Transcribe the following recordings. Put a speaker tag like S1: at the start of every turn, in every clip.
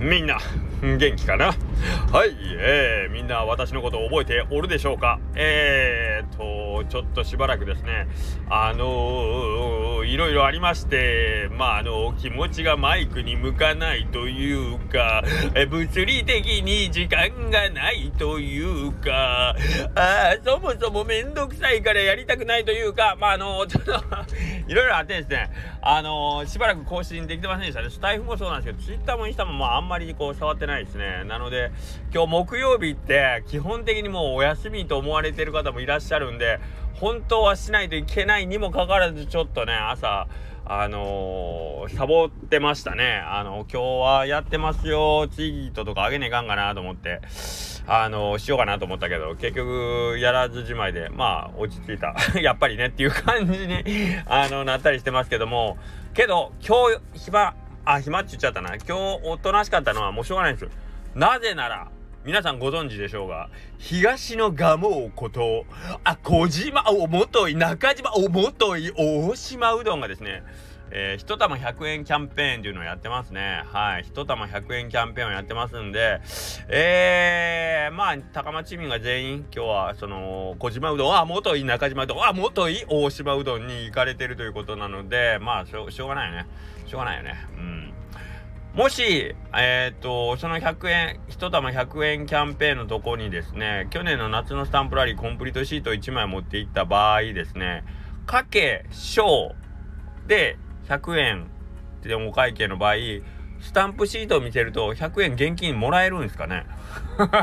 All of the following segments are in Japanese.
S1: みんな元気かな？はい、えー、みんな私のことを覚えておるでしょうか？えーと、ちょっとしばらくですね、あのー、いろいろありまして、まあ、あの、気持ちがマイクに向かないというか、え物理的に時間がないというか、あそもそもめんどくさいからやりたくないというか、まあ、あの、ちょっといろいろあってですね、あのしばらく更新できてませんでしたね。スタイフもそうなんですけど、ツイッターもインスタもまあ、あんまりこう、触ってないですね。なので、今日木曜日って基本的にもうお休みと思われてる方もいらっしゃるんで、本当はしないといけないにもかかわらずちょっとね、朝、あのー、サボってましたね。あの、今日はやってますよ、ツイートとかあげねえかんかなと思って、あのー、しようかなと思ったけど、結局、やらずじまいで、まあ、落ち着いた。やっぱりねっていう感じにあの、なったりしてますけども、けど、今日、暇、あ、暇って言っちゃったな。今日、おとなしかったのはもうしょうがないんですよ。なぜなら、皆さんご存知でしょうが、東の蒲生こと、あ、小島、おもとい、中島、おもとい、大島うどんがですね、えー、1玉100円キャンペーンっていうのをやってますね。はい。1玉100円キャンペーンをやってますんで、えー、まあ、高松市民が全員、今日は、その、小島うどん、あ、元い中島うどん、あ、元い大島うどんに行かれてるということなので、まあ、しょしょうがないよね。しょうがないよね。うん。もし、えっ、ー、と、その100円、1玉100円キャンペーンのとこにですね、去年の夏のスタンプラリーコンプリートシート1枚持っていった場合ですね、かけ小で100円でお会計の場合、スタンプシートを見せると100円現金もらえるんですかね？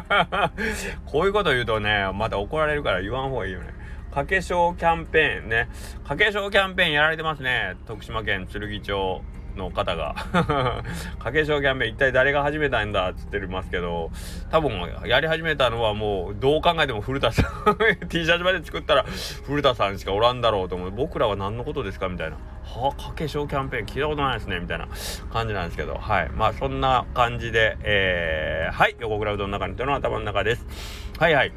S1: こういうこと言うとね、また怒られるから言わん方がいいよね。かけ小キャンペーンね。かけ小キャンペーンやられてますね。徳島県剣町。の方が。掛け賞キャンペーン一体誰が始めたんだっつってますけど多分やり始めたのはもうどう考えても古田さん T シャツまで作ったら古田さんしかおらんだろうと思う。僕らは何のことですかみたいな。はあ掛け賞キャンペーン聞いたことないですねみたいな感じなんですけど。はい。まあそんな感じでえー、はい。横倉うどんの中にというのは頭の中です。はいはい。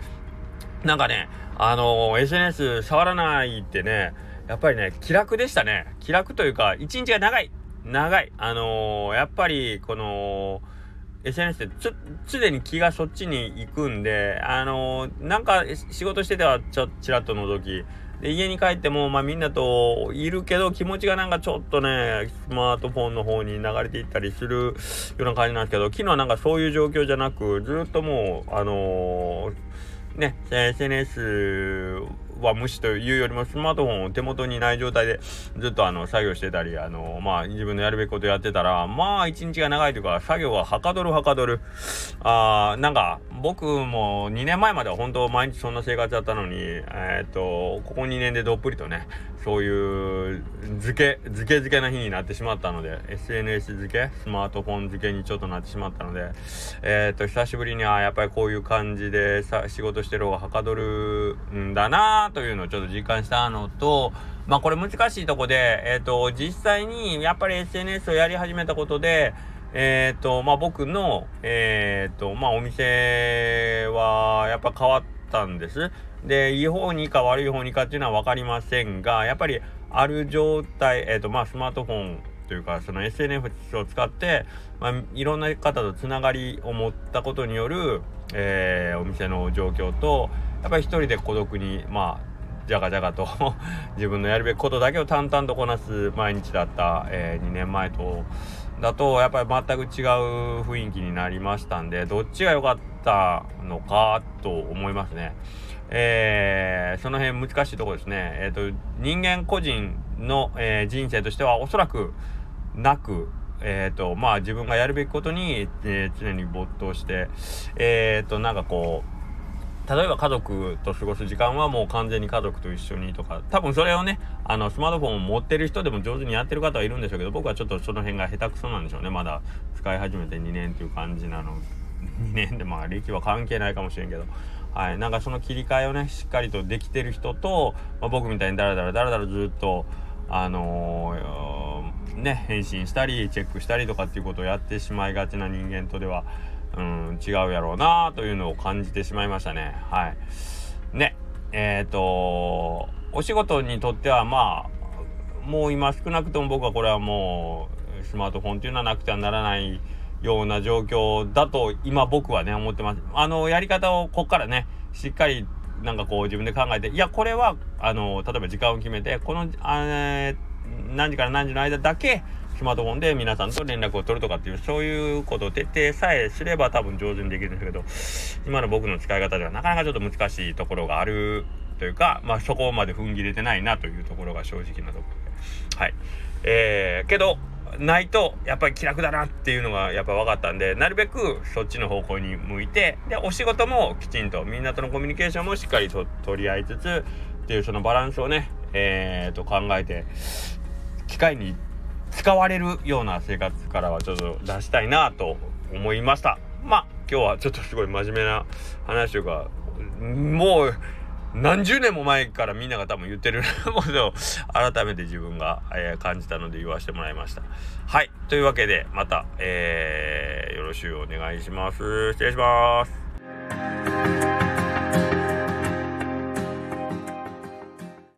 S1: なんかねあのー、SNS 触らないってねやっぱりね気楽でしたね。気楽というか一日が長い。長い。あのー、やっぱり、この、SNS ってつ、常に気がそっちに行くんで、あのー、なんか仕事しててはちょ、ちらっと覗き、で、家に帰っても、まあみんなといるけど、気持ちがなんかちょっとね、スマートフォンの方に流れていったりするような感じなんですけど、昨日はなんかそういう状況じゃなく、ずっともう、あのー、ね、SNS は無視というよりもスマートフォンを手元にない状態でずっとあの作業してたり、あの、まあ自分のやるべきことやってたら、まあ一日が長いというか作業ははかどるはかどる。あーなんか僕も2年前までは本当毎日そんな生活だったのに、えっ、と、ここ2年でどっぷりとね、そういう漬け、漬け漬けな日になってしまったので、SNS 漬け、スマートフォン漬けにちょっとなってしまったので、えっ、と、久しぶりにはやっぱりこういう感じでさ仕事してる方がはかどるんだなというのをちょっと実感したのと、まあこれ難しいとこで、えっ、と、実際にやっぱり SNS をやり始めたことで、えっ、ー、と、まあ僕の、えっ、ー、と、まあお店はやっぱ変わったんです。で、いい方にか悪い方にかっていうのは分かりませんが、やっぱりある状態、えっ、と、まあスマートフォンというかその SNS を使って、まあ、いろんな方とつながりを持ったことによる、えー、お店の状況とやっぱり一人で孤独にまあじゃがじゃがと 自分のやるべきことだけを淡々とこなす毎日だった、えー、2年前とだとやっぱり全く違う雰囲気になりましたんでどっちが良かったのかと思いますね。えー、その辺難しいところですね。えっ、ー、と人間個人の、えー、人生としてはおそらくなくえっ、ー、とまあ自分がやるべきことに、え、常に没頭してえっ、となんかこう例えば家族と過ごす時間はもう完全に家族と一緒にとか、多分それをね、あの、スマートフォンを持ってる人でも上手にやってる方はいるんでしょうけど、僕はちょっとその辺が下手くそなんでしょうね。まだ使い始めて2年っていう感じなの。2年でまあ歴は関係ないかもしれんけど。はい。なんかその切り替えをね、しっかりとできてる人と、まあ、僕みたいにダラダラダラダラずっと、あのー、ね、返信したり、チェックしたりとかっていうことをやってしまいがちな人間とでは、うん、違うやろうなというのを感じてしまいましたね。はい。ね、えっ、ー、と、お仕事にとってはまあ、もう今少なくとも僕はこれはもうスマートフォンっていうのはなくてはならないような状況だと今僕はね思ってます。あのやり方をこっからねしっかりなんかこう自分で考えていやこれはあの例えば時間を決めてこのあ、えー、何時から何時の間だけスマートフォンで皆さんと連絡を取るとかっていうそういうことを徹底さえすれば多分上手にできるんですけど今の僕の使い方ではなかなかちょっと難しいところがあるというかまあそこまで踏ん切れてないなというところが正直なところ。ではい。えー、けどないとやっぱり気楽だなっていうのがやっぱ分かったんでなるべくそっちの方向に向いてでお仕事もきちんとみんなとのコミュニケーションもしっかりと取り合いつつっていうそのバランスをねえー、と考えて機械に使われるような生活からはちょっと出したいなと思いましたまあ今日はちょっとすごい真面目な話というかもう何十年も前からみんなが多分言ってるものを改めて自分が、え、感じたので言わせてもらいました。はい。というわけで、また、えー、よろしくお願いします。失礼します。